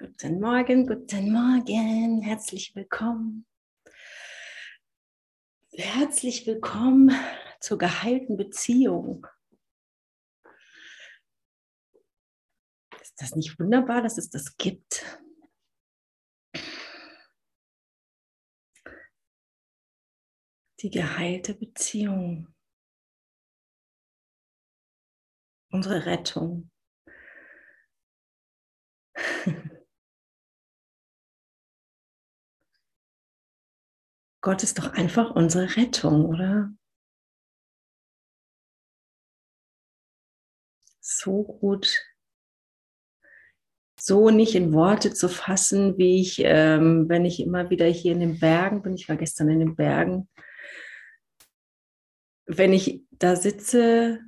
Guten Morgen, guten Morgen, herzlich willkommen. Herzlich willkommen zur geheilten Beziehung. Ist das nicht wunderbar, dass es das gibt? Die geheilte Beziehung. Unsere Rettung. Gott ist doch einfach unsere Rettung, oder? So gut, so nicht in Worte zu fassen, wie ich, ähm, wenn ich immer wieder hier in den Bergen bin, ich war gestern in den Bergen, wenn ich da sitze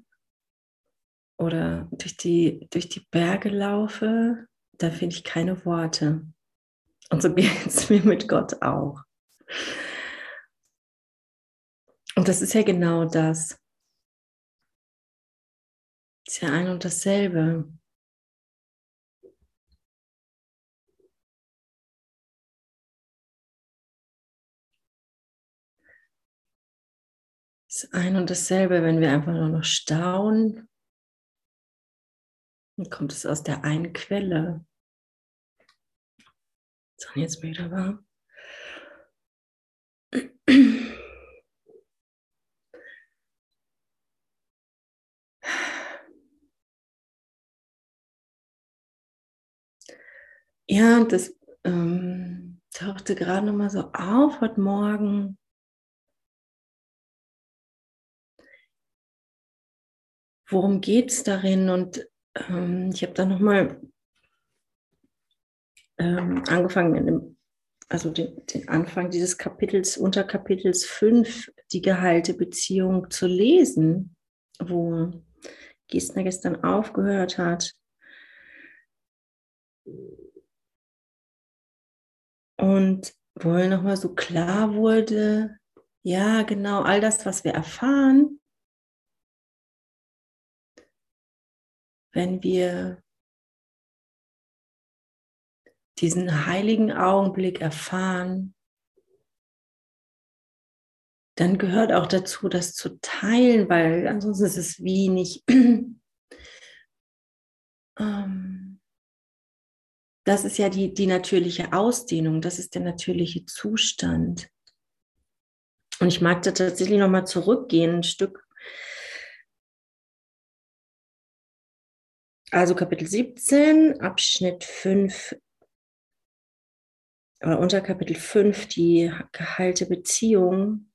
oder durch die, durch die Berge laufe, da finde ich keine Worte. Und so geht es mir mit Gott auch. Und das ist ja genau das. Ist ja ein und dasselbe. Das ist ein und dasselbe, wenn wir einfach nur noch staunen, dann kommt es aus der einen Quelle. So, jetzt wieder warm. Ja, das ähm, tauchte gerade noch mal so auf heute Morgen. Worum geht es darin? Und ähm, ich habe da noch mal ähm, angefangen, dem, also den, den, Anfang dieses Kapitels, Unterkapitels 5, die geheilte Beziehung zu lesen, wo Gestner gestern aufgehört hat. Und wo mir nochmal so klar wurde, ja, genau, all das, was wir erfahren, wenn wir diesen heiligen Augenblick erfahren, dann gehört auch dazu, das zu teilen, weil ansonsten ist es wie nicht. ähm, das ist ja die, die natürliche Ausdehnung, das ist der natürliche Zustand. Und ich mag da tatsächlich nochmal zurückgehen, ein Stück. Also Kapitel 17, Abschnitt 5, oder unter Kapitel 5, die geheilte Beziehung.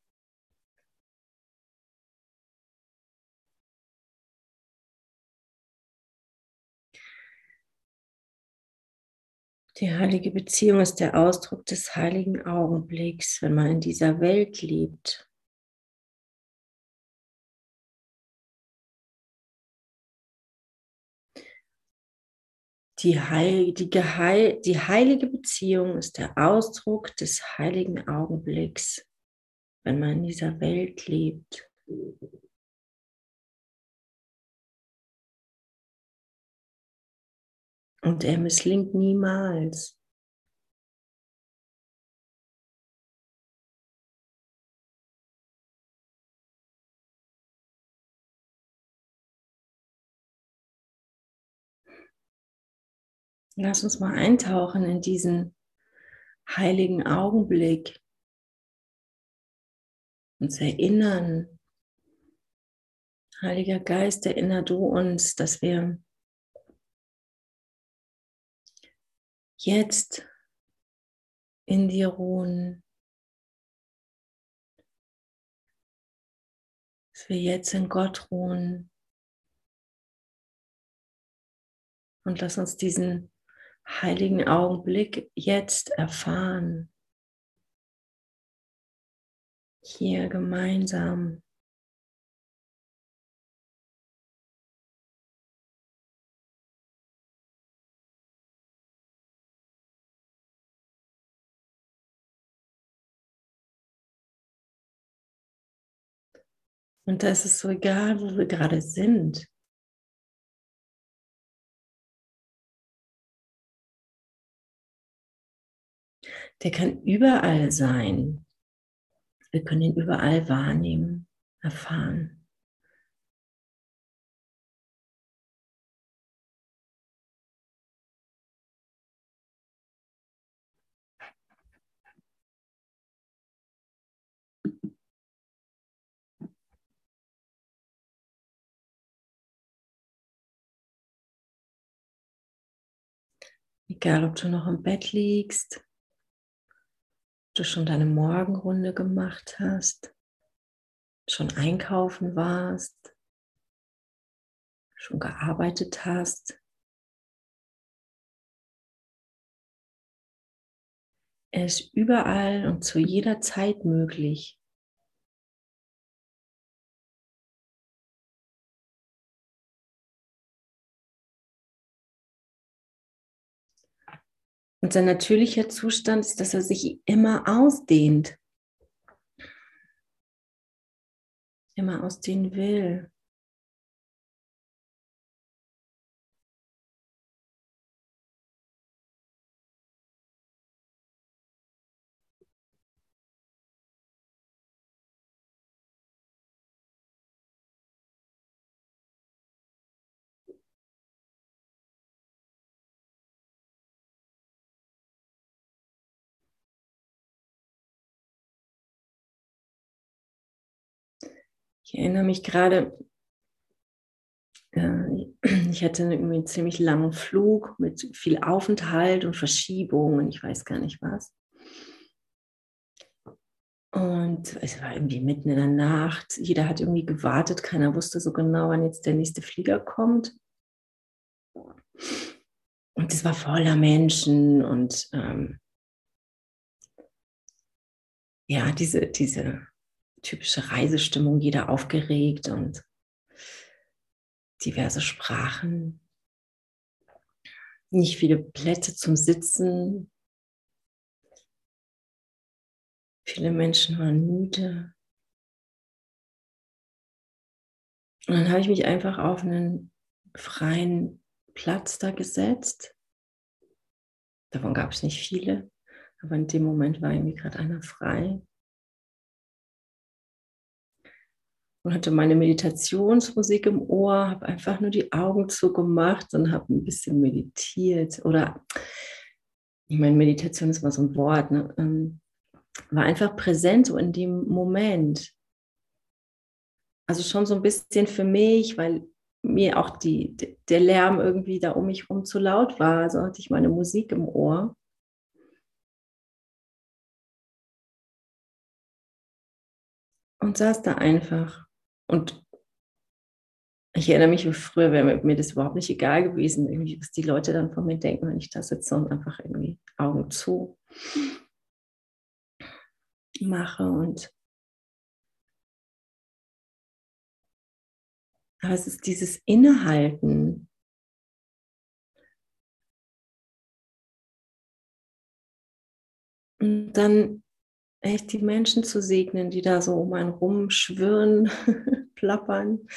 Die heilige Beziehung ist der Ausdruck des heiligen Augenblicks, wenn man in dieser Welt lebt. Die, Heil, die, Geheil, die heilige Beziehung ist der Ausdruck des heiligen Augenblicks, wenn man in dieser Welt lebt. Und er misslingt niemals. Lass uns mal eintauchen in diesen heiligen Augenblick. Uns erinnern, Heiliger Geist, erinnere du uns, dass wir jetzt in dir ruhen. Dass wir jetzt in Gott ruhen. Und lass uns diesen heiligen Augenblick jetzt erfahren. Hier gemeinsam. Und da ist es so egal, wo wir gerade sind. Der kann überall sein. Wir können ihn überall wahrnehmen, erfahren. Egal, ob du noch im Bett liegst, du schon deine Morgenrunde gemacht hast, schon einkaufen warst, schon gearbeitet hast. Er ist überall und zu jeder Zeit möglich. Und sein natürlicher Zustand ist, dass er sich immer ausdehnt. Immer ausdehnen will. Ich erinnere mich gerade, äh, ich hatte irgendwie einen ziemlich langen Flug mit viel Aufenthalt und Verschiebung und ich weiß gar nicht was. Und es war irgendwie mitten in der Nacht. Jeder hat irgendwie gewartet. Keiner wusste so genau, wann jetzt der nächste Flieger kommt. Und es war voller Menschen und ähm, ja, diese, diese typische Reisestimmung, jeder aufgeregt und diverse Sprachen, nicht viele Plätze zum Sitzen. Viele Menschen waren müde. Und dann habe ich mich einfach auf einen freien Platz da gesetzt. Davon gab es nicht viele, aber in dem Moment war irgendwie gerade einer frei. Und hatte meine Meditationsmusik im Ohr, habe einfach nur die Augen zugemacht und habe ein bisschen meditiert. Oder, ich meine, Meditation ist mal so ein Wort, ne? Ähm, war einfach präsent so in dem Moment. Also schon so ein bisschen für mich, weil mir auch die, der Lärm irgendwie da um mich herum zu laut war. Also hatte ich meine Musik im Ohr. Und saß da einfach und ich erinnere mich, früher wäre mir das überhaupt nicht egal gewesen, was die Leute dann von mir denken, wenn ich da sitze und einfach irgendwie Augen zu mache und aber es ist dieses Innehalten. Und dann echt die Menschen zu segnen, die da so um einen rumschwirren, plappern.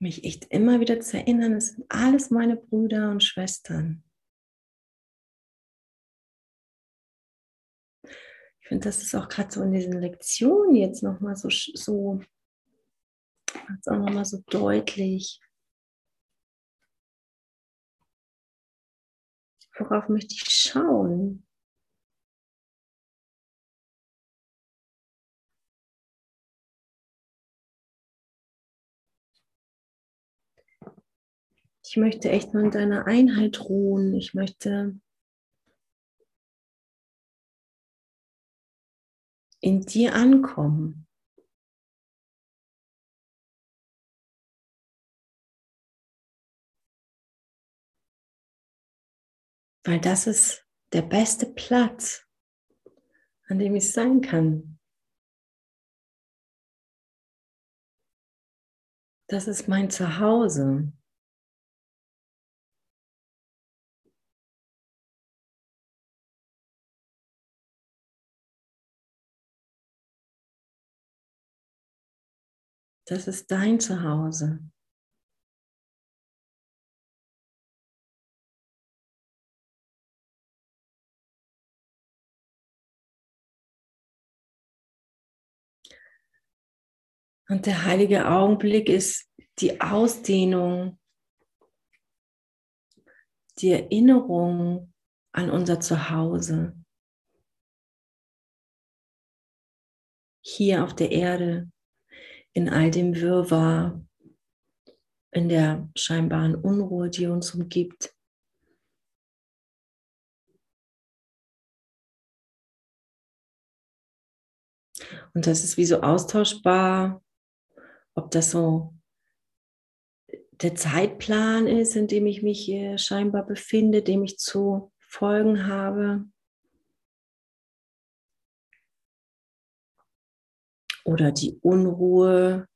Mich echt immer wieder zu erinnern, es sind alles meine Brüder und Schwestern. Ich finde, das ist auch gerade so in diesen Lektionen jetzt nochmal so, so, auch nochmal so deutlich. Worauf möchte ich schauen? Ich möchte echt nur in deiner Einheit ruhen. Ich möchte in dir ankommen. Weil das ist der beste Platz, an dem ich sein kann. Das ist mein Zuhause. Das ist dein Zuhause. Und der heilige Augenblick ist die Ausdehnung, die Erinnerung an unser Zuhause. Hier auf der Erde, in all dem Wirrwarr, in der scheinbaren Unruhe, die uns umgibt. Und das ist wie so austauschbar, ob das so der Zeitplan ist, in dem ich mich hier scheinbar befinde, dem ich zu folgen habe. Oder die Unruhe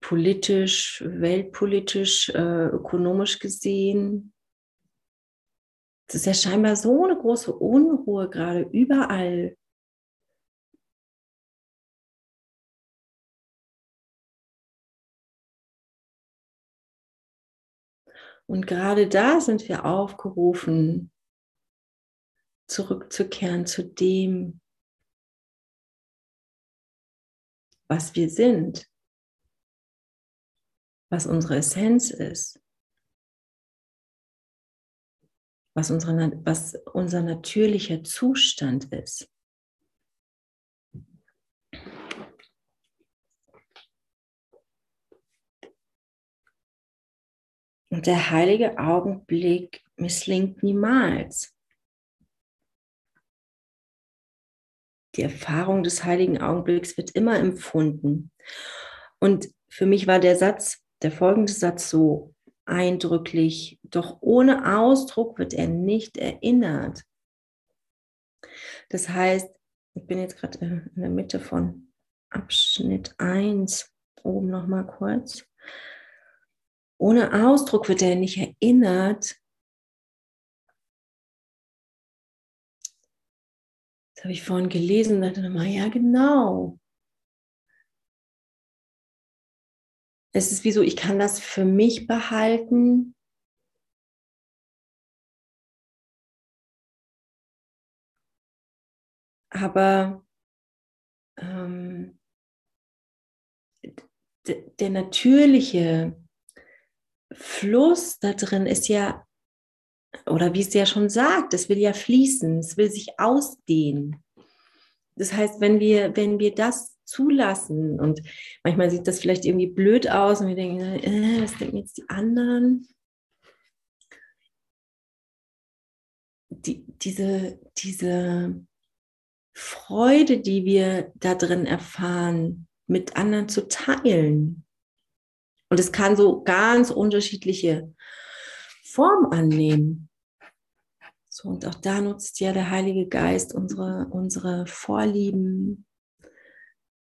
politisch, weltpolitisch, äh, ökonomisch gesehen. Es ist ja scheinbar so eine große Unruhe gerade überall Und gerade da sind wir aufgerufen, zurückzukehren zu dem, was wir sind, was unsere Essenz ist, was, unsere, was unser natürlicher Zustand ist. Und der heilige Augenblick misslingt niemals. Die Erfahrung des heiligen Augenblicks wird immer empfunden. Und für mich war der Satz, der folgende Satz so eindrücklich, doch ohne Ausdruck wird er nicht erinnert. Das heißt, ich bin jetzt gerade in der Mitte von Abschnitt 1, oben nochmal kurz. Ohne Ausdruck wird er nicht erinnert. Das habe ich vorhin gelesen und dachte nochmal, ja genau. Es ist wie so, ich kann das für mich behalten. Aber ähm, der natürliche Fluss da drin ist ja, oder wie es ja schon sagt, es will ja fließen, es will sich ausdehnen. Das heißt, wenn wir, wenn wir das zulassen und manchmal sieht das vielleicht irgendwie blöd aus und wir denken, äh, was denken jetzt die anderen? Die, diese, diese Freude, die wir da drin erfahren, mit anderen zu teilen, und es kann so ganz unterschiedliche Formen annehmen. So, und auch da nutzt ja der Heilige Geist unsere, unsere Vorlieben.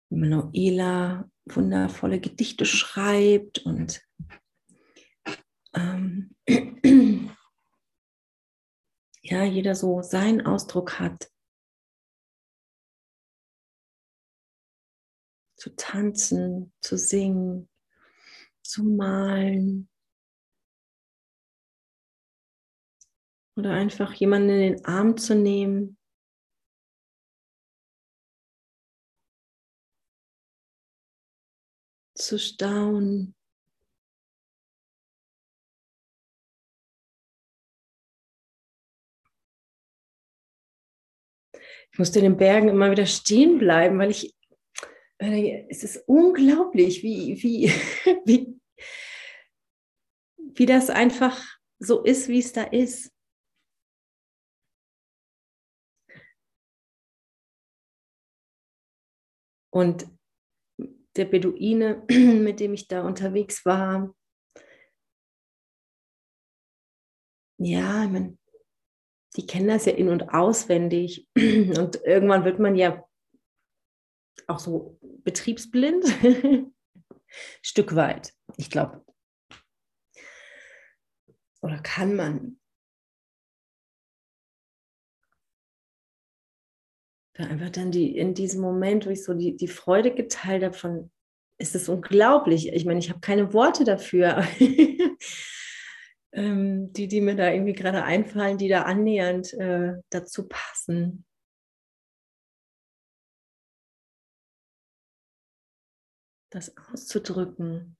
Manuela wundervolle Gedichte schreibt und ähm, ja, jeder so seinen Ausdruck hat. Zu tanzen, zu singen, zu malen. Oder einfach jemanden in den Arm zu nehmen. Zu staunen. Ich musste in den Bergen immer wieder stehen bleiben, weil ich es ist unglaublich, wie, wie, wie, wie das einfach so ist, wie es da ist. Und der Beduine, mit dem ich da unterwegs war, ja, ich meine, die kennen das ja in- und auswendig. Und irgendwann wird man ja auch so betriebsblind. Stück weit, ich glaube. Oder kann man da einfach dann die, in diesem Moment, wo ich so die, die Freude geteilt habe von, ist es unglaublich. Ich meine, ich habe keine Worte dafür. ähm, die, die mir da irgendwie gerade einfallen, die da annähernd äh, dazu passen. Das auszudrücken,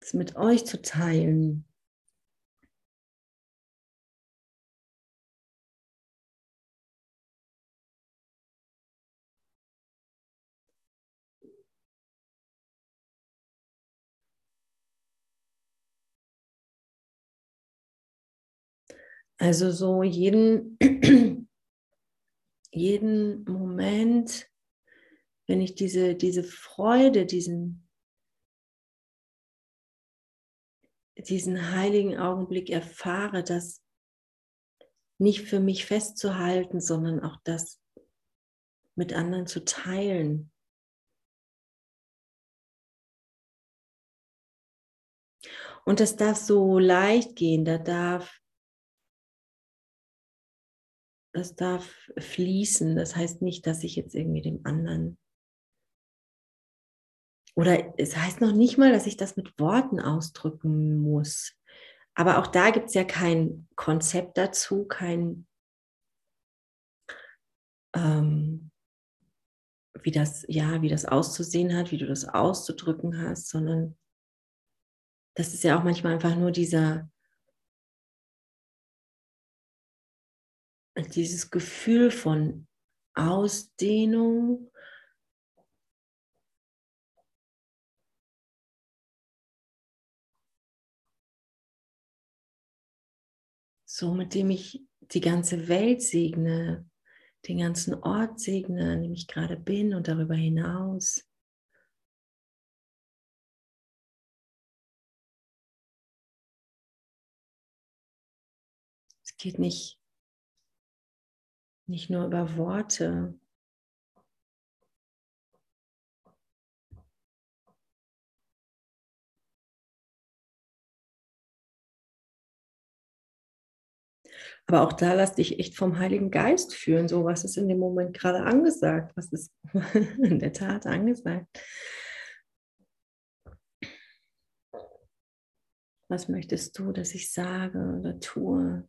das mit euch zu teilen. Also so jeden, jeden Moment, wenn ich diese, diese Freude, diesen, diesen heiligen Augenblick erfahre, das nicht für mich festzuhalten, sondern auch das mit anderen zu teilen. Und das darf so leicht gehen, da darf das darf fließen. Das heißt nicht, dass ich jetzt irgendwie dem anderen oder es heißt noch nicht mal, dass ich das mit Worten ausdrücken muss. Aber auch da gibt es ja kein Konzept dazu, kein, ähm, wie das, ja, wie das auszusehen hat, wie du das auszudrücken hast, sondern das ist ja auch manchmal einfach nur dieser, dieses Gefühl von Ausdehnung, so mit dem ich die ganze Welt segne, den ganzen Ort segne, an dem ich gerade bin und darüber hinaus. Es geht nicht nicht nur über Worte. Aber auch da lass dich echt vom Heiligen Geist führen. So, was ist in dem Moment gerade angesagt? Was ist in der Tat angesagt? Was möchtest du, dass ich sage oder tue?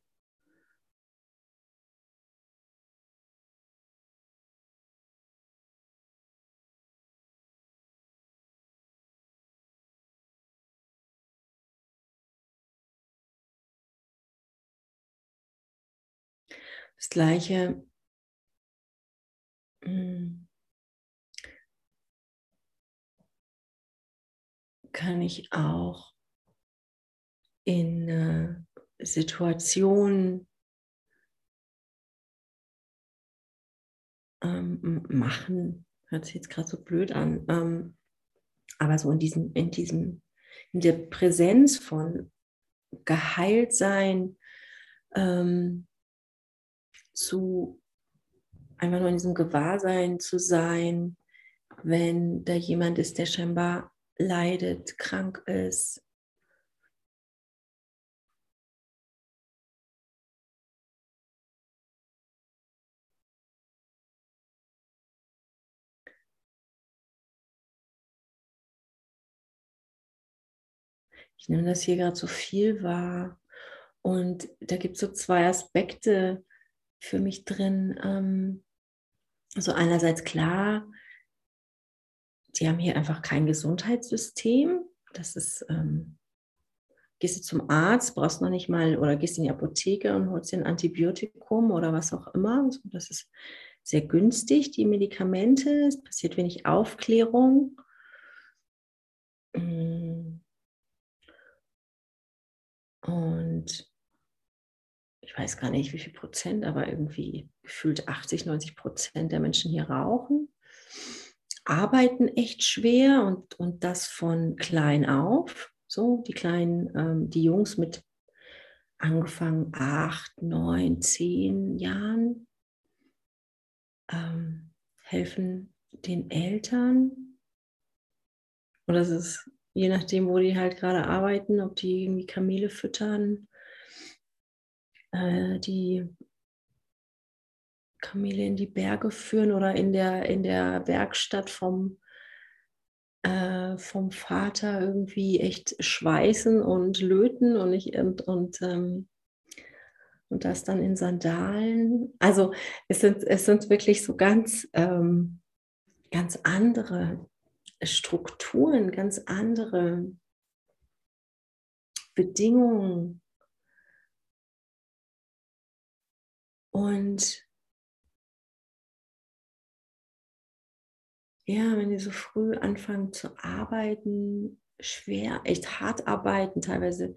Das gleiche hm, kann ich auch in äh, Situationen ähm, machen. Hört sich jetzt gerade so blöd an. Ähm, aber so in diesem, in diesem, in der Präsenz von geheilt sein, ähm, zu einfach nur in diesem Gewahrsein zu sein, wenn da jemand ist, der scheinbar leidet, krank ist. Ich nehme das hier gerade so viel wahr. Und da gibt es so zwei Aspekte, für mich drin. Ähm, so einerseits klar, die haben hier einfach kein Gesundheitssystem. Das ist, ähm, gehst du zum Arzt, brauchst noch nicht mal, oder gehst in die Apotheke und holst dir ein Antibiotikum oder was auch immer. Das ist sehr günstig, die Medikamente. Es passiert wenig Aufklärung. Mm. Und weiß gar nicht, wie viel Prozent, aber irgendwie gefühlt 80, 90 Prozent der Menschen hier rauchen, arbeiten echt schwer und, und das von klein auf. So, die kleinen, ähm, die Jungs mit angefangen acht, neun, zehn Jahren ähm, helfen den Eltern. Und das ist je nachdem, wo die halt gerade arbeiten, ob die irgendwie Kamele füttern äh, die Kamele in die Berge führen oder in der, in der Werkstatt vom, äh, vom Vater irgendwie echt schweißen und löten und, ich, und, und, ähm, und das dann in Sandalen. Also es sind, es sind wirklich so ganz, ähm, ganz andere Strukturen, ganz andere Bedingungen. Und ja, wenn die so früh anfangen zu arbeiten, schwer, echt hart arbeiten, teilweise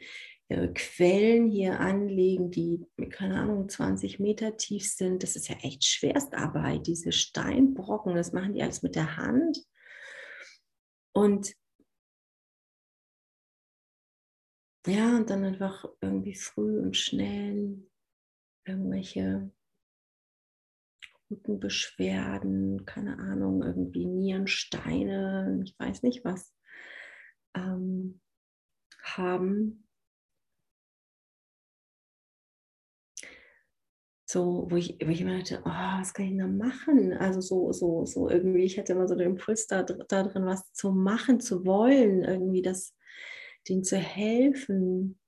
ihre Quellen hier anlegen, die, keine Ahnung, 20 Meter tief sind. Das ist ja echt Schwerstarbeit, diese Steinbrocken, das machen die alles mit der Hand. Und ja, und dann einfach irgendwie früh und schnell irgendwelche Rückenbeschwerden, keine Ahnung, irgendwie Nierensteine, ich weiß nicht was, ähm, haben. So, wo ich, wo ich immer dachte, oh, was kann ich denn da machen? Also so, so, so irgendwie, ich hatte immer so den Impuls da, da drin, was zu machen, zu wollen, irgendwie das, denen zu helfen.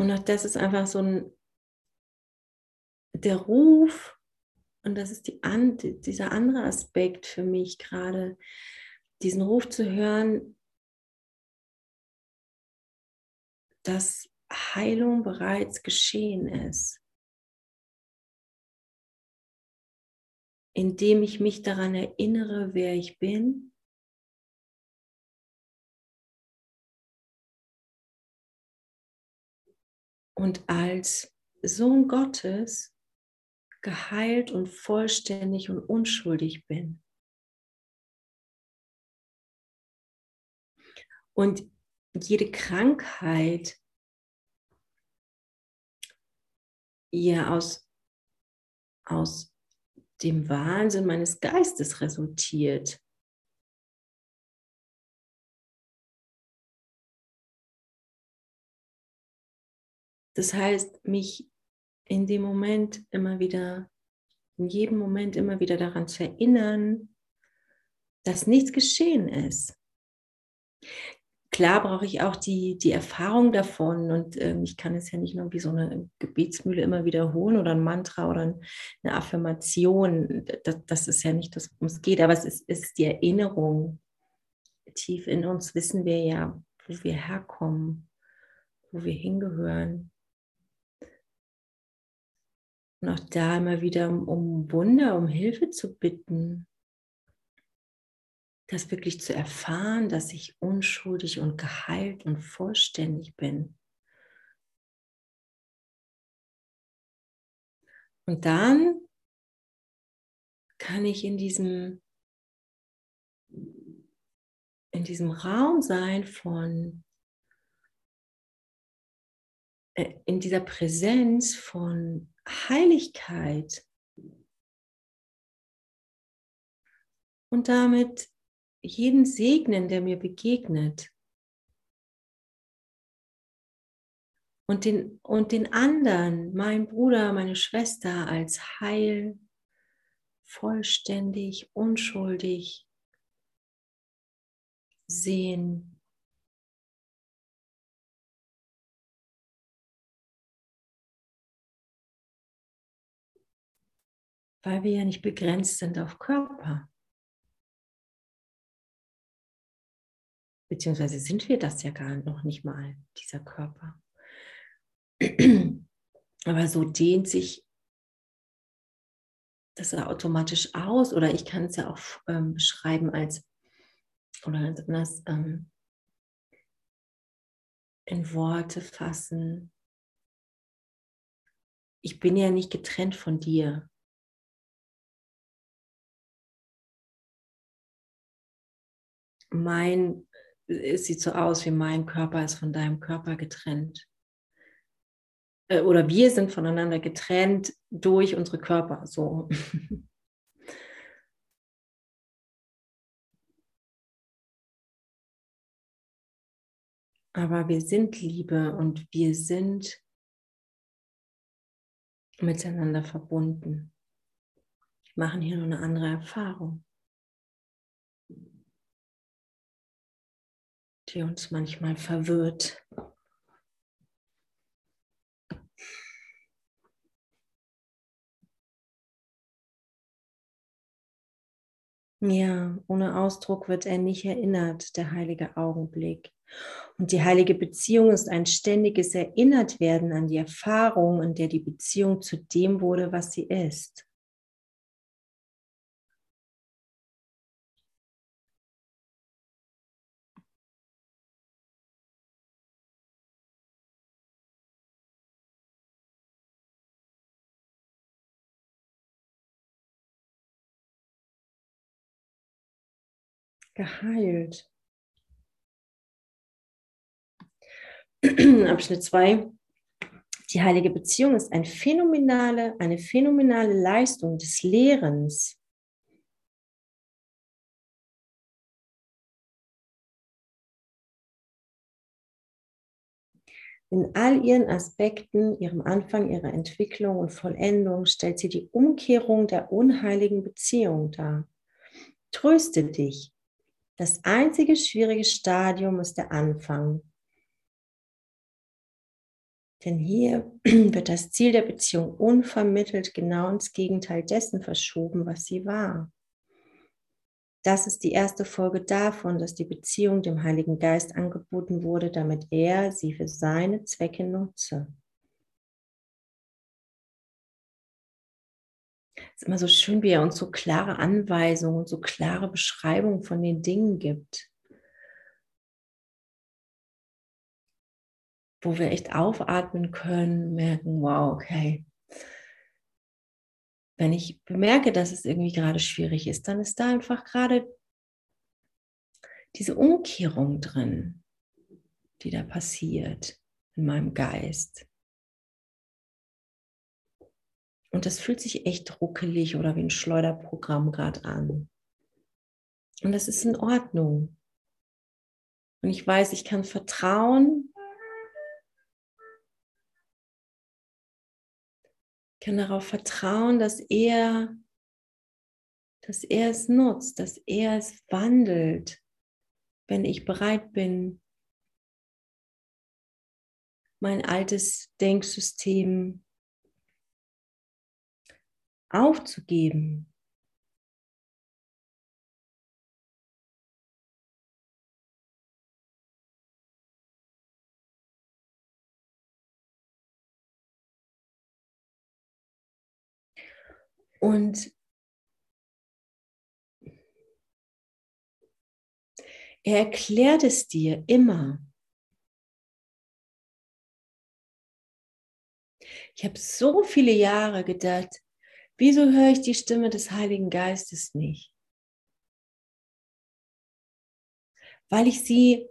Und auch das ist einfach so ein, der Ruf, und das ist die, dieser andere Aspekt für mich gerade, diesen Ruf zu hören, dass Heilung bereits geschehen ist. Indem ich mich daran erinnere, wer ich bin. Und als Sohn Gottes geheilt und vollständig und unschuldig bin. Und jede Krankheit ja aus, aus dem Wahnsinn meines Geistes resultiert. Das heißt, mich in dem Moment immer wieder, in jedem Moment immer wieder daran zu erinnern, dass nichts geschehen ist. Klar brauche ich auch die, die Erfahrung davon und ähm, ich kann es ja nicht nur wie so eine Gebetsmühle immer wiederholen oder ein Mantra oder eine Affirmation. Das, das ist ja nicht das, worum es geht, aber es ist, ist die Erinnerung. Tief in uns wissen wir ja, wo wir herkommen, wo wir hingehören. Und auch da immer wieder um Wunder, um Hilfe zu bitten. Das wirklich zu erfahren, dass ich unschuldig und geheilt und vollständig bin. Und dann kann ich in diesem, in diesem Raum sein von, äh, in dieser Präsenz von Heiligkeit und damit jeden segnen, der mir begegnet. Und den, und den anderen, mein Bruder, meine Schwester, als heil, vollständig, unschuldig sehen. Weil wir ja nicht begrenzt sind auf Körper. Beziehungsweise sind wir das ja gar noch nicht mal, dieser Körper. Aber so dehnt sich das automatisch aus oder ich kann es ja auch ähm, beschreiben als oder ganz anders ähm, in Worte fassen. Ich bin ja nicht getrennt von dir. Mein, es sieht so aus, wie mein Körper ist von deinem Körper getrennt. Äh, oder wir sind voneinander getrennt durch unsere Körper. So. Aber wir sind Liebe und wir sind miteinander verbunden. Wir machen hier nur eine andere Erfahrung. Die uns manchmal verwirrt. Ja, ohne Ausdruck wird er nicht erinnert, der heilige Augenblick. Und die heilige Beziehung ist ein ständiges Erinnertwerden an die Erfahrung, in der die Beziehung zu dem wurde, was sie ist. Geheilt. Abschnitt 2. Die heilige Beziehung ist eine phänomenale, eine phänomenale Leistung des Lehrens. In all ihren Aspekten, ihrem Anfang, ihrer Entwicklung und Vollendung stellt sie die Umkehrung der unheiligen Beziehung dar. Tröste dich. Das einzige schwierige Stadium ist der Anfang. Denn hier wird das Ziel der Beziehung unvermittelt genau ins Gegenteil dessen verschoben, was sie war. Das ist die erste Folge davon, dass die Beziehung dem Heiligen Geist angeboten wurde, damit er sie für seine Zwecke nutze. Ist immer so schön, wie er uns so klare Anweisungen und so klare Beschreibungen von den Dingen gibt. wo wir echt aufatmen können, merken, wow, okay. Wenn ich bemerke, dass es irgendwie gerade schwierig ist, dann ist da einfach gerade diese Umkehrung drin, die da passiert in meinem Geist. Und das fühlt sich echt ruckelig oder wie ein Schleuderprogramm gerade an. Und das ist in Ordnung. Und ich weiß, ich kann vertrauen, kann darauf vertrauen, dass er, dass er es nutzt, dass er es wandelt, wenn ich bereit bin, mein altes Denksystem aufzugeben. Und er erklärt es dir immer. Ich habe so viele Jahre gedacht, wieso höre ich die Stimme des Heiligen Geistes nicht? Weil ich sie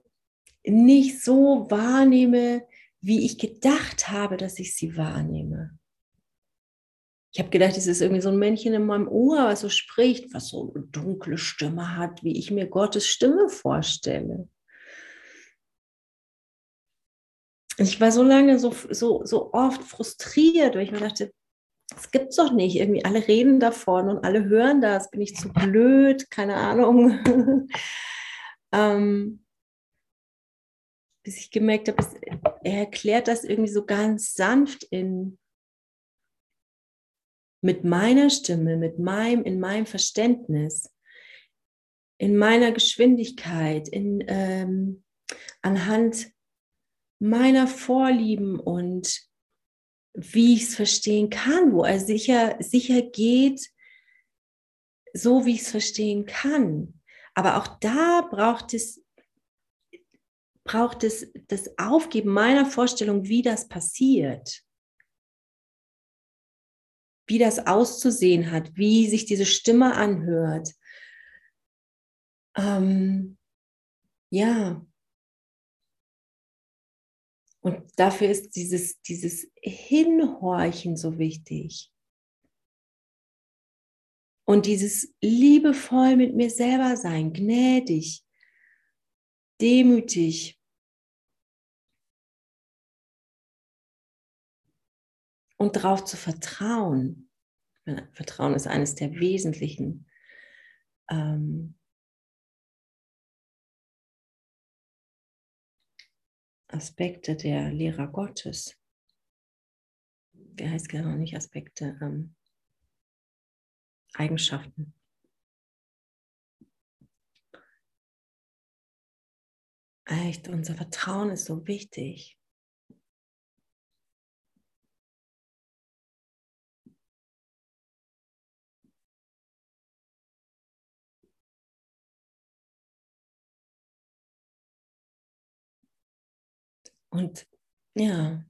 nicht so wahrnehme, wie ich gedacht habe, dass ich sie wahrnehme. Ich habe gedacht, es ist irgendwie so ein Männchen in meinem Ohr, was so spricht, was so eine dunkle Stimme hat, wie ich mir Gottes Stimme vorstelle. Ich war so lange so, so, so oft frustriert, weil ich mir dachte, das gibt's doch nicht. Irgendwie alle reden davon und alle hören das. Bin ich zu blöd? Keine Ahnung. ähm, bis ich gemerkt habe, er erklärt das irgendwie so ganz sanft in mit meiner Stimme, mit meinem, in meinem Verständnis, in meiner Geschwindigkeit, in, ähm, anhand meiner Vorlieben und wie ich es verstehen kann, wo er sicher, sicher geht, so wie ich es verstehen kann. Aber auch da braucht es, braucht es das Aufgeben meiner Vorstellung, wie das passiert wie das auszusehen hat, wie sich diese Stimme anhört. Ähm, ja. Und dafür ist dieses, dieses Hinhorchen so wichtig. Und dieses liebevoll mit mir selber sein, gnädig, demütig. und darauf zu vertrauen. Vertrauen ist eines der wesentlichen ähm, Aspekte der Lehrer Gottes. Wie heißt genau nicht Aspekte? Ähm, Eigenschaften. Echt, unser Vertrauen ist so wichtig. Und ja,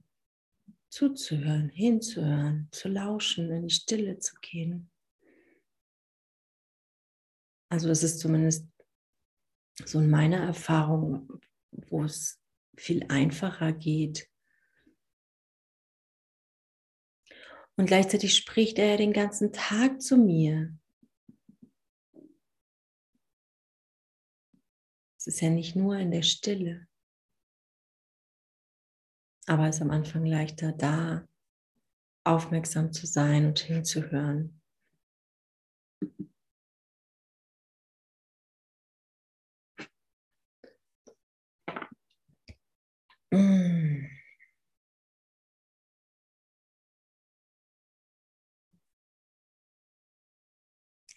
zuzuhören, hinzuhören, zu lauschen, in die Stille zu gehen. Also das ist zumindest so in meiner Erfahrung, wo es viel einfacher geht. Und gleichzeitig spricht er ja den ganzen Tag zu mir. Es ist ja nicht nur in der Stille. Aber es ist am Anfang leichter, da aufmerksam zu sein und hinzuhören.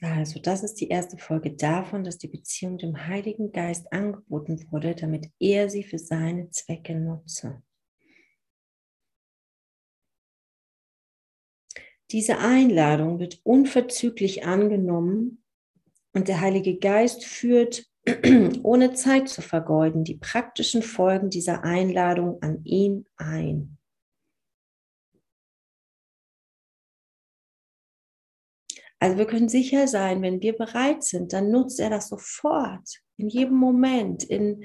Also, das ist die erste Folge davon, dass die Beziehung dem Heiligen Geist angeboten wurde, damit er sie für seine Zwecke nutze. Diese Einladung wird unverzüglich angenommen und der Heilige Geist führt, ohne Zeit zu vergeuden, die praktischen Folgen dieser Einladung an ihn ein. Also wir können sicher sein, wenn wir bereit sind, dann nutzt er das sofort, in jedem Moment, in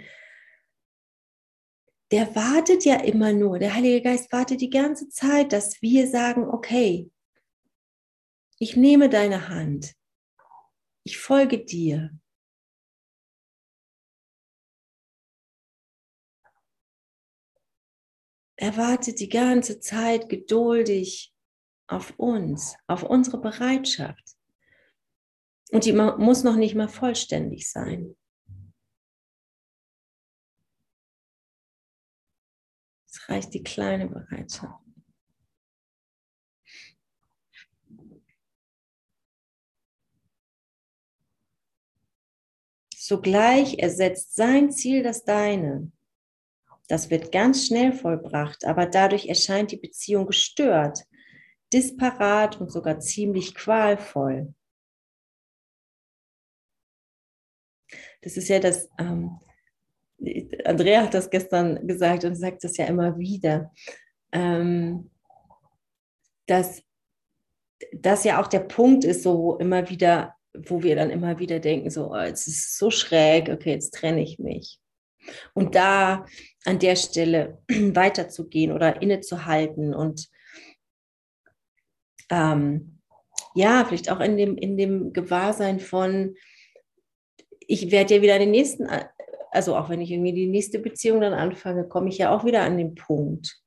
der wartet ja immer nur, der Heilige Geist wartet die ganze Zeit, dass wir sagen, okay, ich nehme deine Hand. Ich folge dir. Er wartet die ganze Zeit geduldig auf uns, auf unsere Bereitschaft. Und die muss noch nicht mal vollständig sein. Es reicht die kleine Bereitschaft. Sogleich ersetzt sein Ziel das deine. Das wird ganz schnell vollbracht, aber dadurch erscheint die Beziehung gestört, disparat und sogar ziemlich qualvoll. Das ist ja das, ähm, Andrea hat das gestern gesagt und sagt das ja immer wieder, ähm, dass das ja auch der Punkt ist, so immer wieder wo wir dann immer wieder denken, so, oh, jetzt ist es so schräg, okay, jetzt trenne ich mich. Und da an der Stelle weiterzugehen oder innezuhalten und ähm, ja, vielleicht auch in dem, in dem Gewahrsein von, ich werde ja wieder den nächsten, also auch wenn ich irgendwie die nächste Beziehung dann anfange, komme ich ja auch wieder an den Punkt.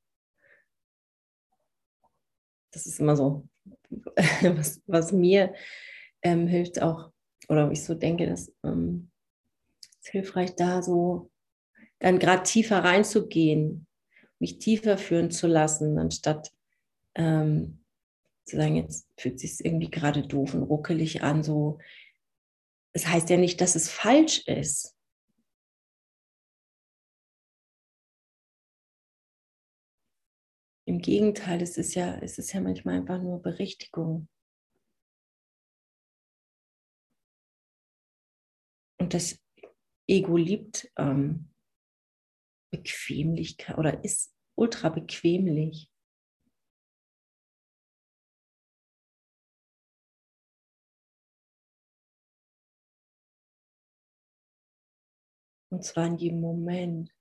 Das ist immer so, was, was mir ähm, hilft auch, oder ich so denke, dass ähm, es hilfreich da so dann gerade tiefer reinzugehen, mich tiefer führen zu lassen, anstatt ähm, zu sagen, jetzt fühlt sich irgendwie gerade doof und ruckelig an. So, es das heißt ja nicht, dass es falsch ist. Im Gegenteil, es ist ja, es ist ja manchmal einfach nur Berichtigung. Und das Ego liebt ähm, Bequemlichkeit oder ist ultra bequemlich. Und zwar in jedem Moment.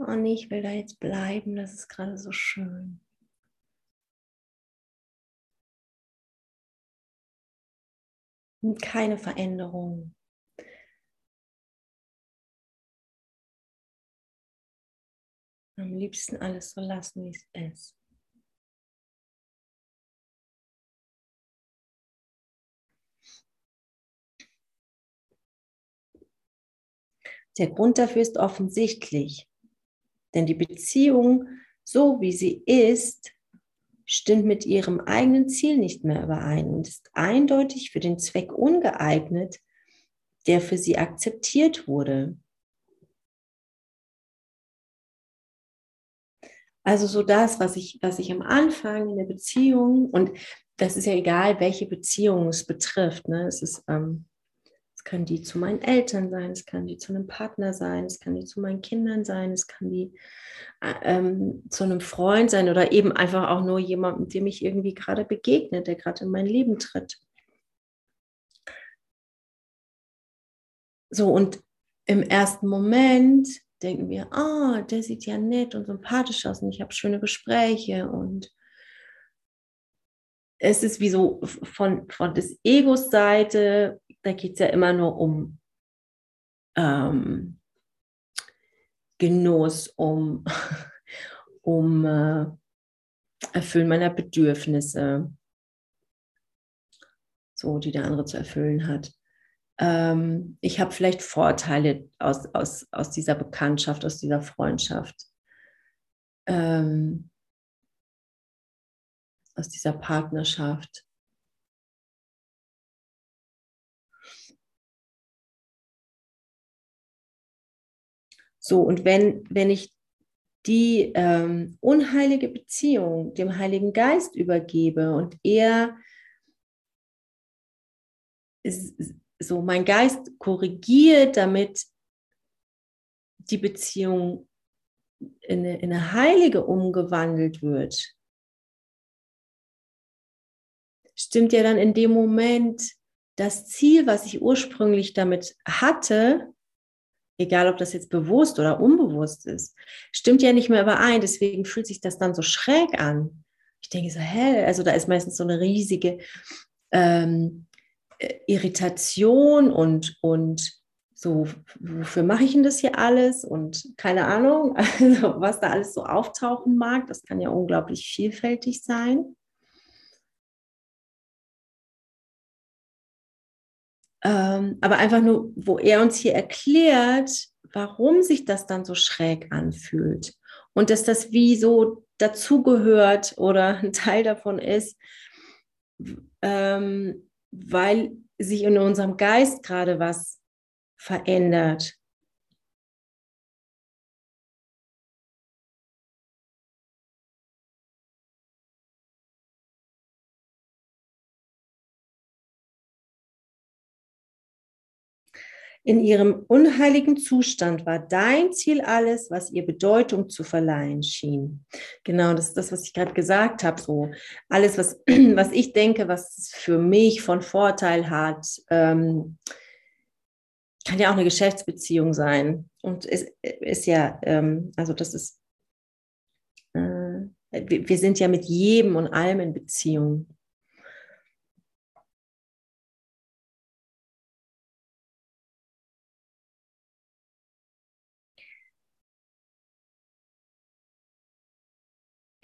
Oh nee, ich will da jetzt bleiben, das ist gerade so schön. Keine Veränderung. Am liebsten alles so lassen, wie es ist. Der Grund dafür ist offensichtlich, denn die Beziehung, so wie sie ist, stimmt mit ihrem eigenen Ziel nicht mehr überein und ist eindeutig für den Zweck ungeeignet, der für sie akzeptiert wurde. Also so das, was ich, was ich am Anfang in der Beziehung, und das ist ja egal, welche Beziehung es betrifft. Ne? Es ist, ähm, kann die zu meinen Eltern sein, es kann die zu einem Partner sein, es kann die zu meinen Kindern sein, es kann die äh, ähm, zu einem Freund sein oder eben einfach auch nur jemand, dem ich irgendwie gerade begegnet, der gerade in mein Leben tritt. So, und im ersten Moment denken wir, ah, oh, der sieht ja nett und sympathisch aus und ich habe schöne Gespräche und es ist wie so von, von des Egos Seite, da geht es ja immer nur um ähm, Genuss, um, um äh, Erfüllen meiner Bedürfnisse, so die der andere zu erfüllen hat ähm, ich habe vielleicht Vorteile aus, aus, aus dieser Bekanntschaft, aus dieser Freundschaft, ähm, aus dieser Partnerschaft. So, und wenn, wenn ich die ähm, unheilige Beziehung dem Heiligen Geist übergebe und er so mein Geist korrigiert, damit die Beziehung in eine, in eine heilige umgewandelt wird, stimmt ja dann in dem Moment das Ziel, was ich ursprünglich damit hatte, egal ob das jetzt bewusst oder unbewusst ist, stimmt ja nicht mehr überein. Deswegen fühlt sich das dann so schräg an. Ich denke so, hä, also da ist meistens so eine riesige ähm, äh, Irritation und, und so, wofür mache ich denn das hier alles? Und keine Ahnung, also was da alles so auftauchen mag, das kann ja unglaublich vielfältig sein. Ähm, aber einfach nur, wo er uns hier erklärt, warum sich das dann so schräg anfühlt und dass das wie so dazugehört oder ein Teil davon ist, ähm, weil sich in unserem Geist gerade was verändert. In ihrem unheiligen Zustand war dein Ziel alles, was ihr Bedeutung zu verleihen schien. Genau, das ist das, was ich gerade gesagt habe. So alles, was, was ich denke, was für mich von Vorteil hat, ähm, kann ja auch eine Geschäftsbeziehung sein. Und es ist ja, ähm, also das ist, äh, wir, wir sind ja mit jedem und allem in Beziehung.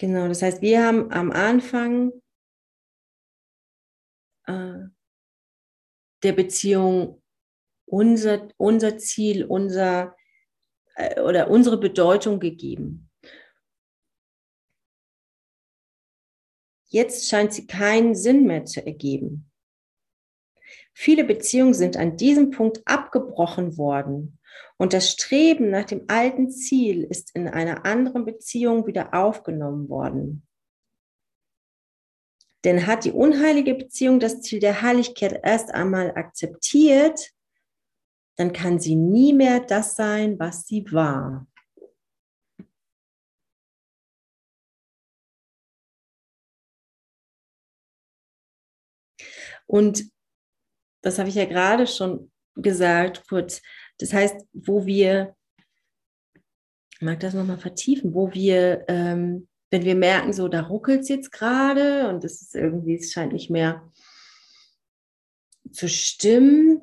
Genau, das heißt, wir haben am Anfang äh, der Beziehung unser, unser Ziel, unser äh, oder unsere Bedeutung gegeben. Jetzt scheint sie keinen Sinn mehr zu ergeben. Viele Beziehungen sind an diesem Punkt abgebrochen worden und das Streben nach dem alten Ziel ist in einer anderen Beziehung wieder aufgenommen worden. Denn hat die unheilige Beziehung das Ziel der Heiligkeit erst einmal akzeptiert, dann kann sie nie mehr das sein, was sie war. Und das habe ich ja gerade schon gesagt, kurz. Das heißt, wo wir, ich mag das nochmal vertiefen, wo wir, ähm, wenn wir merken, so da ruckelt es jetzt gerade und es ist irgendwie, es scheint nicht mehr zu stimmen,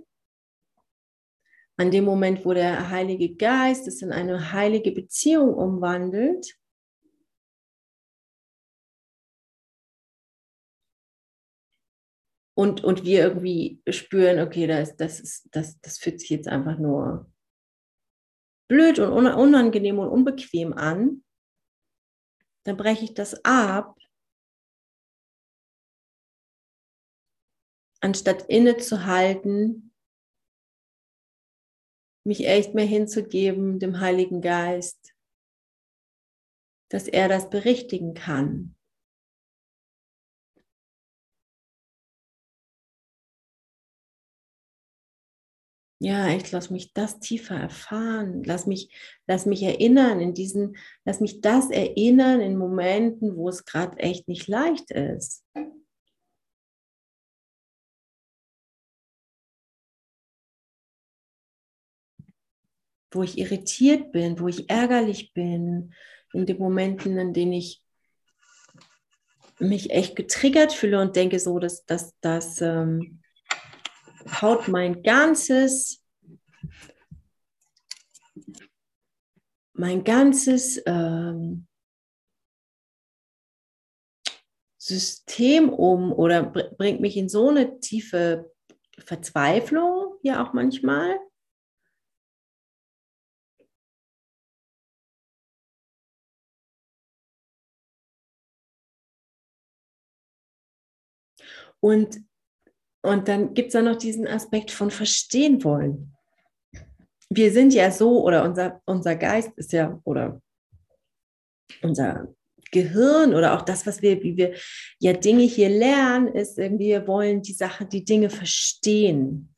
an dem Moment, wo der Heilige Geist es in eine heilige Beziehung umwandelt, und, und wir irgendwie spüren, okay, das, das, ist, das, das fühlt sich jetzt einfach nur blöd und unangenehm und unbequem an, dann breche ich das ab, anstatt innezuhalten mich echt mehr hinzugeben dem Heiligen Geist, dass er das berichtigen kann. Ja, echt, lass mich das tiefer erfahren. Lass mich, lass mich erinnern in diesen, lass mich das erinnern in Momenten, wo es gerade echt nicht leicht ist. Wo ich irritiert bin, wo ich ärgerlich bin, in den Momenten, in denen ich mich echt getriggert fühle und denke so, dass das, ähm, haut mein ganzes, mein ganzes ähm, System um oder bringt mich in so eine tiefe Verzweiflung, ja auch manchmal. Und und dann gibt es da noch diesen Aspekt von verstehen wollen. Wir sind ja so, oder unser, unser Geist ist ja, oder unser Gehirn oder auch das, was wir, wie wir ja Dinge hier lernen, ist irgendwie, wir wollen die Sache, die Dinge verstehen.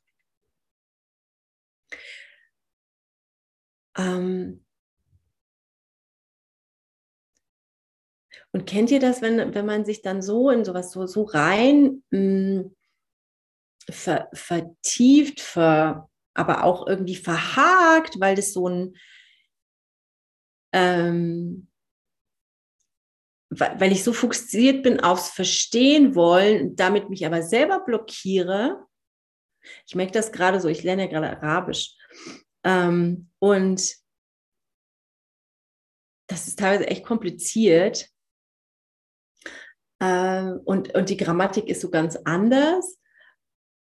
Ähm und kennt ihr das, wenn, wenn man sich dann so in sowas so, so rein mh, hm, ver, vertieft, ver, aber auch irgendwie verhakt, weil das so ein, ähm, weil ich so fokussiert bin aufs Verstehen wollen, damit mich aber selber blockiere. Ich merke das gerade so, ich lerne ja gerade Arabisch. Ähm, und das ist teilweise echt kompliziert. Ähm, und, und die Grammatik ist so ganz anders.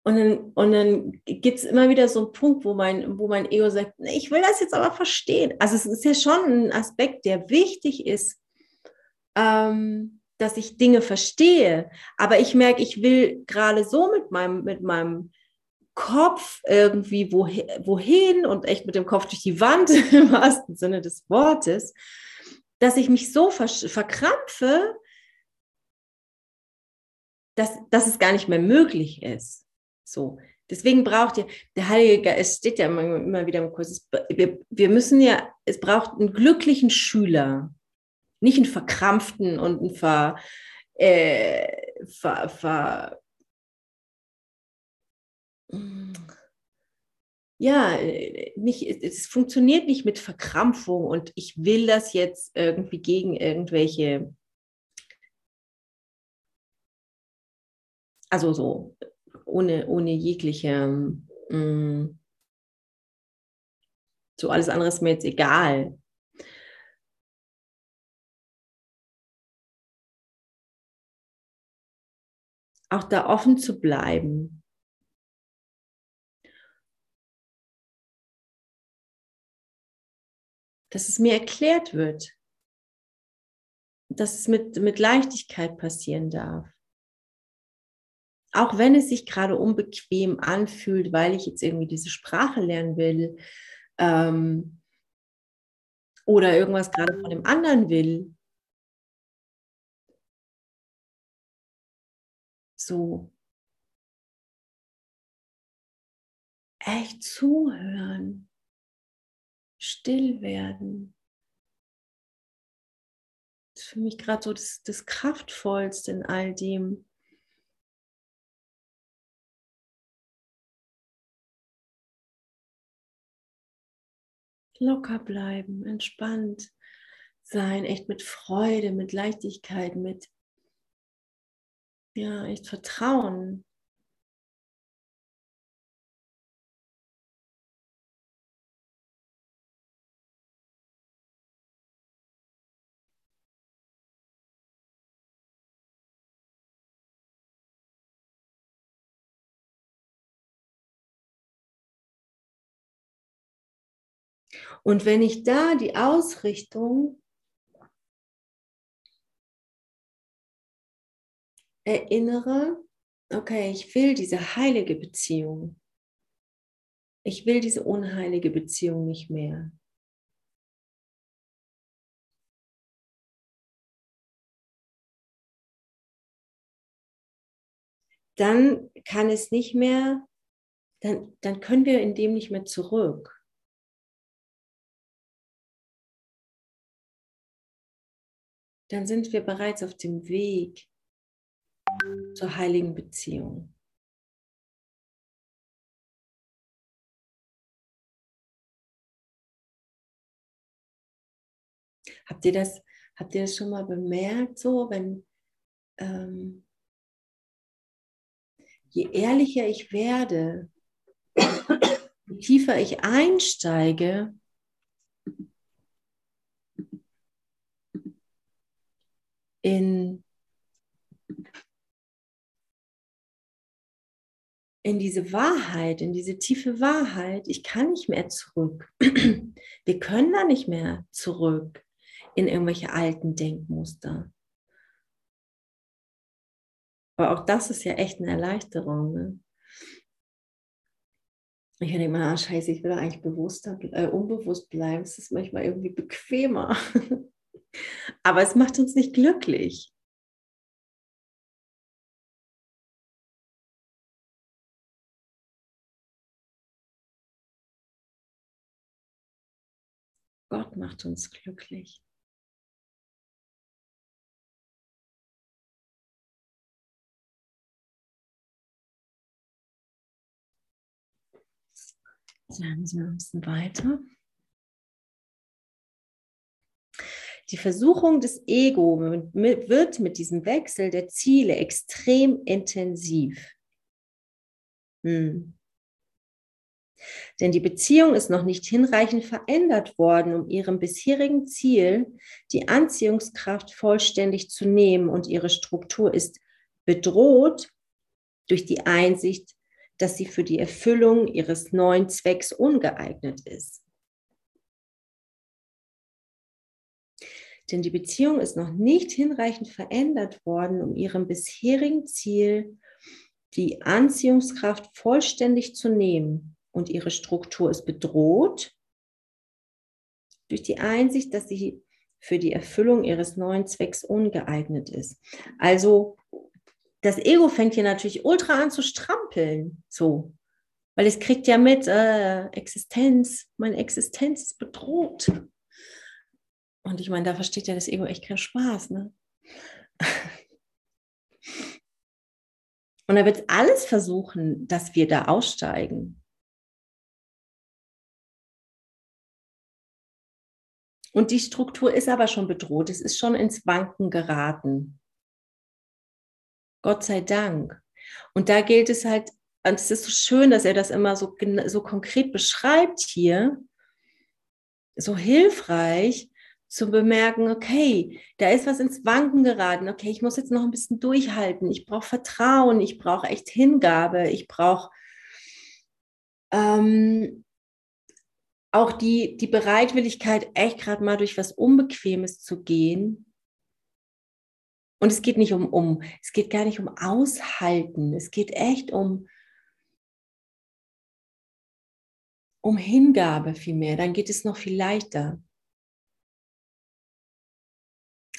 Und dann, und dann gibt es immer wieder so einen Punkt, wo mein, wo mein Ego sagt, ich will das jetzt aber verstehen. Also es ist ja schon ein Aspekt, der wichtig ist, ähm, dass ich Dinge verstehe. Aber ich merke, ich will gerade so mit meinem, mit meinem Kopf irgendwie wohin, wohin und echt mit dem Kopf durch die Wand im wahrsten Sinne des Wortes, dass ich mich so verkrampfe, dass, dass es gar nicht mehr möglich ist. So. Deswegen braucht ihr, der Heilige Geist, es steht ja immer, immer wieder im Kurs, wir, wir müssen ja, es braucht einen glücklichen Schüler, nicht einen verkrampften und einen ver, äh, ver, ver ja, nicht, es funktioniert nicht mit Verkrampfung und ich will das jetzt irgendwie gegen irgendwelche, also so ohne, ohne jegliche, mh, mm, so alles andere ist mir jetzt egal. Auch da offen zu bleiben. Dass es mir erklärt wird, dass es mit, mit Leichtigkeit passieren darf auch wenn es sich gerade unbequem anfühlt, weil ich jetzt irgendwie diese Sprache lernen will ähm, oder irgendwas gerade von dem anderen will. So. Echt zuhören, still werden. Das ist für mich gerade so das, das Kraftvollste in all dem. Locker bleiben, entspannt sein, echt mit Freude, mit Leichtigkeit, mit ja, echt Vertrauen. Und wenn ich da die Ausrichtung erinnere, okay, ich will diese heilige Beziehung. ich will diese unheilige Beziehung nicht mehr. Dann kann es nicht mehr, dann, dann können wir in dem nicht mehr zurück. Dann sind wir bereits auf dem Weg zur heiligen Beziehung. Habt ihr das, habt ihr das schon mal bemerkt, so, wenn ähm, je ehrlicher ich werde, je tiefer ich einsteige, in, in diese Wahrheit, in diese tiefe Wahrheit, ich kann nicht mehr zurück. Wir können da nicht mehr zurück in irgendwelche alten Denkmuster. Aber auch das ist ja echt eine Erleichterung. Ne? Ich denke mal, ah, scheiße, ich will eigentlich bewusster, äh, unbewusst bleiben. Es ist manchmal irgendwie bequemer. Aber es macht uns nicht glücklich. Gott macht uns glücklich. Sie ein bisschen weiter. Die Versuchung des Ego wird mit diesem Wechsel der Ziele extrem intensiv. Hm. Denn die Beziehung ist noch nicht hinreichend verändert worden, um ihrem bisherigen Ziel, die Anziehungskraft vollständig zu nehmen und ihre Struktur ist bedroht durch die Einsicht, dass sie für die Erfüllung ihres neuen Zwecks ungeeignet ist. Denn die Beziehung ist noch nicht hinreichend verändert worden, um ihrem bisherigen Ziel, die Anziehungskraft vollständig zu nehmen. Und ihre Struktur ist bedroht durch die Einsicht, dass sie für die Erfüllung ihres neuen Zwecks ungeeignet ist. Also das Ego fängt hier natürlich ultra an zu strampeln, so. Weil es kriegt ja mit, äh, Existenz, meine Existenz ist bedroht. Und ich meine, da versteht ja das Ego echt keinen Spaß, ne? Und er wird alles versuchen, dass wir da aussteigen. Und die Struktur ist aber schon bedroht. Es ist schon ins Wanken geraten. Gott sei Dank. Und da gilt es halt, und es ist so schön, dass er das immer so, so konkret beschreibt hier, so hilfreich zu bemerken, okay, da ist was ins Wanken geraten, okay, ich muss jetzt noch ein bisschen durchhalten, ich brauche Vertrauen, ich brauche echt Hingabe, ich brauche ähm, auch die, die Bereitwilligkeit, echt gerade mal durch was Unbequemes zu gehen, und es geht nicht um, um, es geht gar nicht um Aushalten. Es geht echt um, um Hingabe vielmehr. Dann geht es noch viel leichter.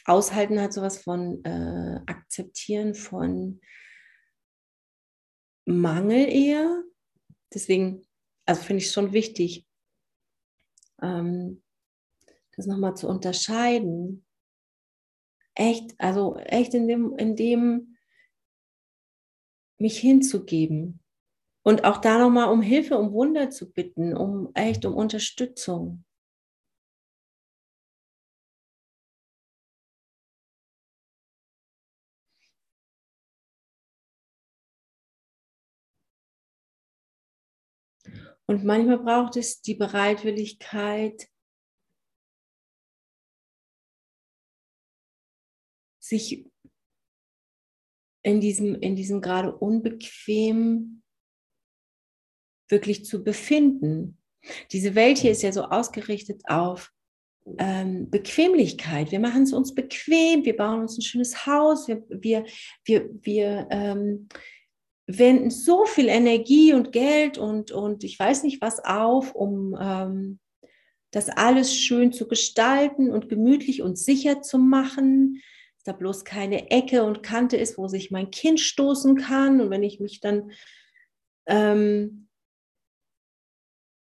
Aushalten hat sowas von äh, Akzeptieren von Mangel eher. Deswegen, also finde ich es schon wichtig, ähm, das nochmal zu unterscheiden echt, also echt in dem, in dem mich hinzugeben. Und auch da nochmal um Hilfe, um Wunder zu bitten, um echt um Unterstützung. Und manchmal braucht es die Bereitwilligkeit, sich in diesem, in diesem gerade unbequem wirklich zu befinden. Diese Welt hier ist ja so ausgerichtet auf ähm, Bequemlichkeit. Wir machen es uns bequem, wir bauen uns ein schönes Haus, wir, wir, wir, wir ähm, wenden so viel Energie und Geld und, und ich weiß nicht was auf, um ähm, das alles schön zu gestalten und gemütlich und sicher zu machen, dass da bloß keine Ecke und Kante ist, wo sich mein Kind stoßen kann. Und wenn ich mich dann, ähm,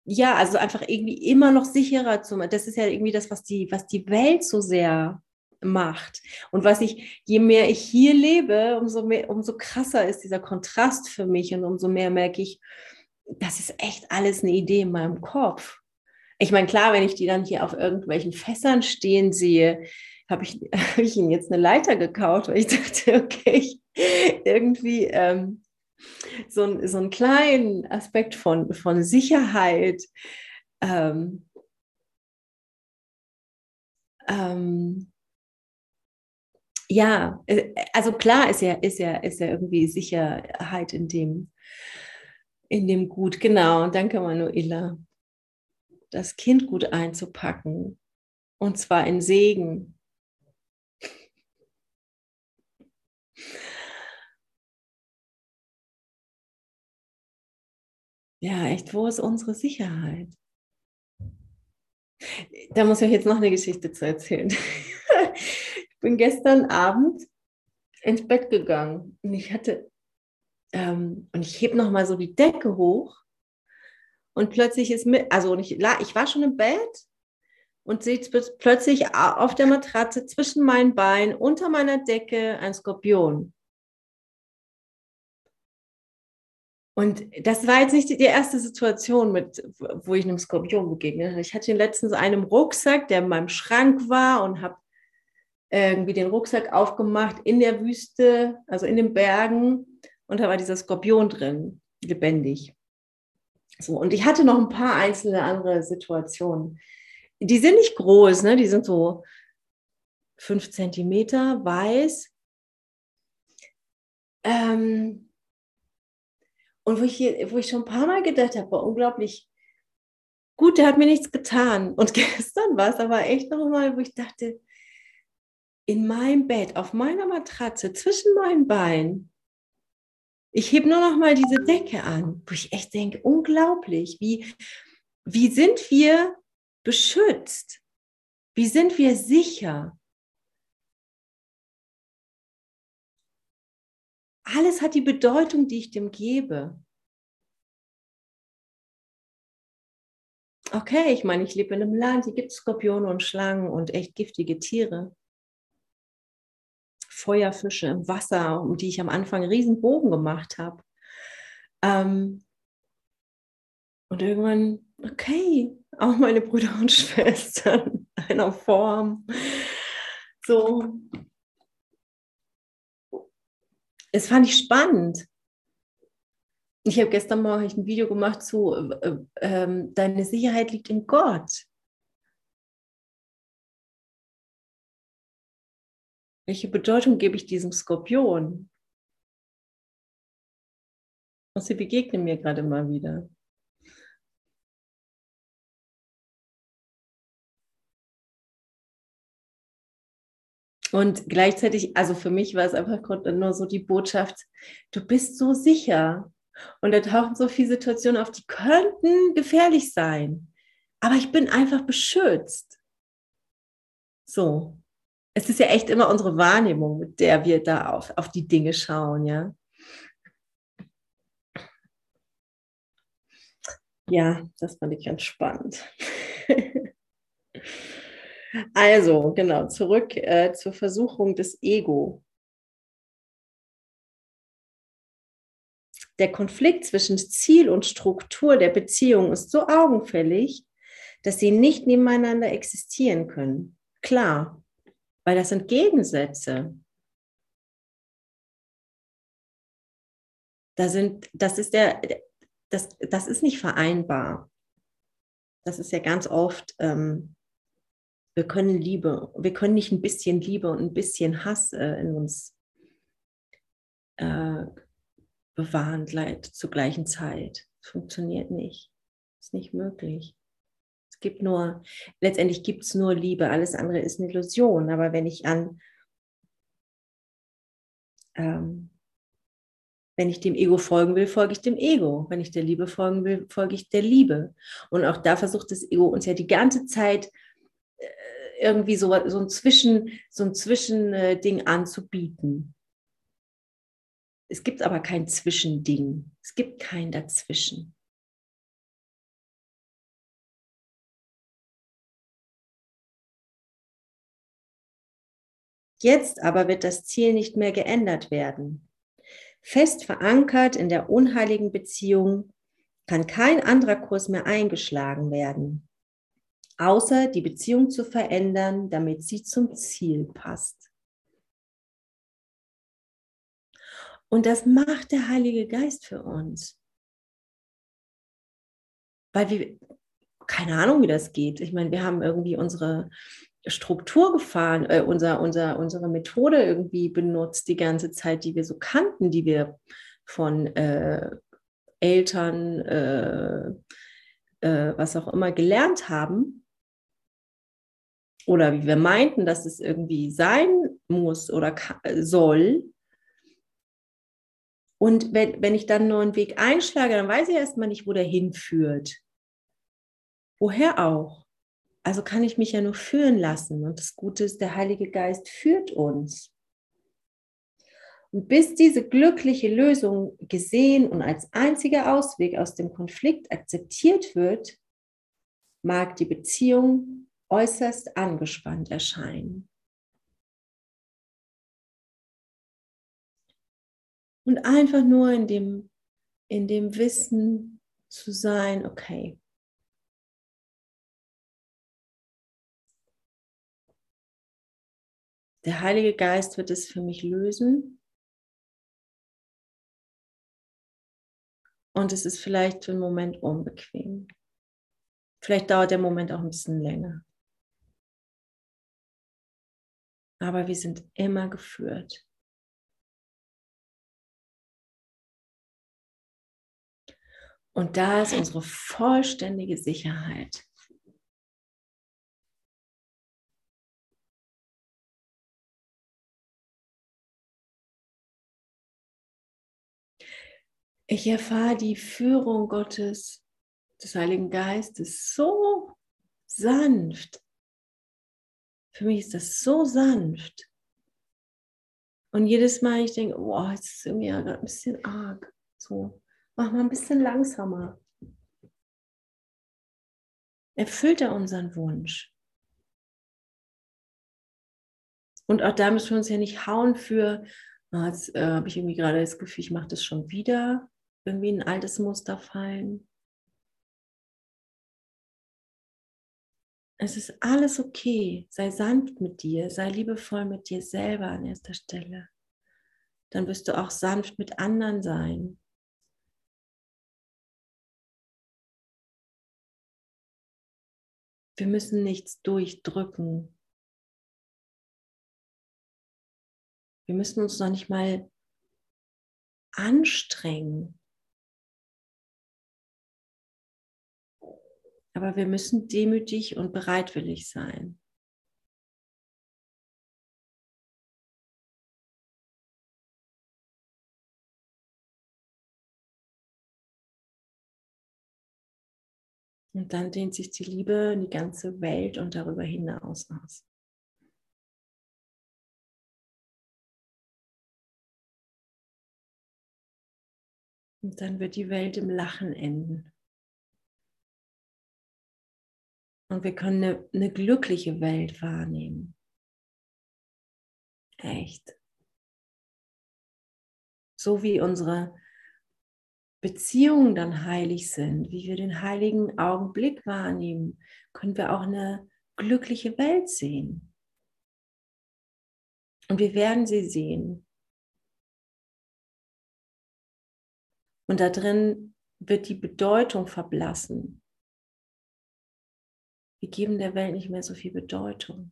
ja, also einfach irgendwie immer noch sicherer zu machen, das ist ja irgendwie das, was die, was die Welt so sehr macht. Und was ich, je mehr ich hier lebe, umso mehr, umso krasser ist dieser Kontrast für mich und umso mehr merke ich, das ist echt alles eine Idee in meinem Kopf. Ich meine, klar, wenn ich die dann hier auf irgendwelchen Fässern stehen sehe, habe ich, hab ich ihnen jetzt eine Leiter gekauft, weil ich dachte, okay, ich, irgendwie ähm, so, ein, so einen kleinen Aspekt von, von Sicherheit. Ähm, ähm, ja, äh, also klar ist ja, ist ja, ist ja irgendwie Sicherheit in dem, in dem Gut. Genau, danke Manuela. Das Kind gut einzupacken und zwar in Segen. Ja, echt, wo ist unsere Sicherheit? Da muss ich euch jetzt noch eine Geschichte zu erzählen. bin gestern Abend ins Bett gegangen und ich hatte, ähm, und ich heb noch mal so die Decke hoch und plötzlich ist mit, also ich, ich war schon im Bett und sehe plötzlich auf der Matratze zwischen meinen Beinen unter meiner Decke ein Skorpion. Und das war jetzt nicht die erste Situation, mit, wo ich einem Skorpion begegnet habe. Ich hatte ihn letztens einen Rucksack, der in meinem Schrank war und habe irgendwie den Rucksack aufgemacht in der Wüste, also in den Bergen, und da war dieser Skorpion drin, lebendig. So, und ich hatte noch ein paar einzelne andere Situationen. Die sind nicht groß, ne? die sind so fünf Zentimeter weiß. Ähm, und wo ich, hier, wo ich schon ein paar Mal gedacht habe, war unglaublich gut, der hat mir nichts getan. Und gestern war es aber echt noch mal, wo ich dachte, in meinem Bett, auf meiner Matratze, zwischen meinen Beinen. Ich hebe nur noch mal diese Decke an, wo ich echt denke, unglaublich, wie, wie sind wir beschützt? Wie sind wir sicher? Alles hat die Bedeutung, die ich dem gebe. Okay, ich meine, ich lebe in einem Land, hier gibt es Skorpione und Schlangen und echt giftige Tiere. Feuerfische im Wasser, um die ich am Anfang einen riesen Bogen gemacht habe. Ähm, und irgendwann, okay, auch meine Brüder und Schwestern einer Form. So. Es fand ich spannend. Ich habe gestern mal ein Video gemacht zu, äh, äh, deine Sicherheit liegt in Gott. Welche Bedeutung gebe ich diesem Skorpion? Und sie begegnen mir gerade mal wieder. Und gleichzeitig, also für mich war es einfach nur so die Botschaft, du bist so sicher. Und da tauchen so viele Situationen auf, die könnten gefährlich sein. Aber ich bin einfach beschützt. So es ist ja echt immer unsere Wahrnehmung, mit der wir da auf, auf die Dinge schauen, ja. Ja, das fand ich ganz spannend. also, genau, zurück äh, zur Versuchung des Ego. Der Konflikt zwischen Ziel und Struktur der Beziehung ist so augenfällig, dass sie nicht nebeneinander existieren können. Klar, weil das sind Gegensätze. Da sind, das ist der, das, das ist nicht vereinbar. Das ist ja ganz oft, ähm, wir können Liebe, wir können nicht ein bisschen Liebe und ein bisschen Hass äh, in uns äh, bewahren zur gleichen Zeit. Das funktioniert nicht. Das ist nicht möglich gibt nur, letztendlich gibt es nur Liebe, alles andere ist eine Illusion. Aber wenn ich an, ähm, Wenn ich dem Ego folgen will, folge ich dem Ego. Wenn ich der Liebe folgen will, folge ich der Liebe. Und auch da versucht das Ego uns ja die ganze Zeit äh, irgendwie so, so ein Zwischen, so ein Zwischending anzubieten. Es gibt aber kein Zwischending. Es gibt kein Dazwischen. Jetzt aber wird das Ziel nicht mehr geändert werden. Fest verankert in der unheiligen Beziehung kann kein anderer Kurs mehr eingeschlagen werden, außer die Beziehung zu verändern, damit sie zum Ziel passt. Und das macht der Heilige Geist für uns. Weil wir, keine Ahnung, wie das geht. Ich meine, wir haben irgendwie unsere Struktur gefahren, äh, unser, unser, unsere Methode irgendwie benutzt die ganze Zeit, die wir so kannten, die wir von äh, Eltern, äh, äh, was auch immer gelernt haben. Oder wie wir meinten, dass es irgendwie sein muss oder soll. Und wenn, wenn ich dann einen neuen Weg einschlage, dann weiß ich erstmal nicht, wo der hinführt. Woher auch? Also kann ich mich ja nur führen lassen. Und das Gute ist, der Heilige Geist führt uns. Und bis diese glückliche Lösung gesehen und als einziger Ausweg aus dem Konflikt akzeptiert wird, mag die Beziehung äußerst angespannt erscheinen. Und einfach nur in dem, in dem Wissen zu sein, okay, Der Heilige Geist wird es für mich lösen. Und es ist vielleicht für einen Moment unbequem. Vielleicht dauert der Moment auch ein bisschen länger. Aber wir sind immer geführt. Und da ist unsere vollständige Sicherheit. Ich erfahre die Führung Gottes, des Heiligen Geistes so sanft. Für mich ist das so sanft. Und jedes Mal, ich denke, oh, jetzt ist irgendwie gerade ein bisschen arg. So, mach mal ein bisschen langsamer. Erfüllt er unseren Wunsch. Und auch da müssen wir uns ja nicht hauen für, oh, jetzt äh, habe ich irgendwie gerade das Gefühl, ich mache das schon wieder irgendwie ein altes Muster fallen. Es ist alles okay. Sei sanft mit dir, sei liebevoll mit dir selber an erster Stelle. Dann wirst du auch sanft mit anderen sein. Wir müssen nichts durchdrücken. Wir müssen uns noch nicht mal anstrengen. Aber wir müssen demütig und bereitwillig sein. Und dann dehnt sich die Liebe in die ganze Welt und darüber hinaus aus. Und dann wird die Welt im Lachen enden. Und wir können eine, eine glückliche Welt wahrnehmen. Echt. So wie unsere Beziehungen dann heilig sind, wie wir den heiligen Augenblick wahrnehmen, können wir auch eine glückliche Welt sehen. Und wir werden sie sehen. Und da drin wird die Bedeutung verblassen. Wir geben der Welt nicht mehr so viel Bedeutung.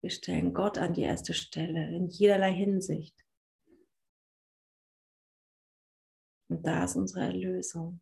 Wir stellen Gott an die erste Stelle in jederlei Hinsicht. Und da ist unsere Erlösung.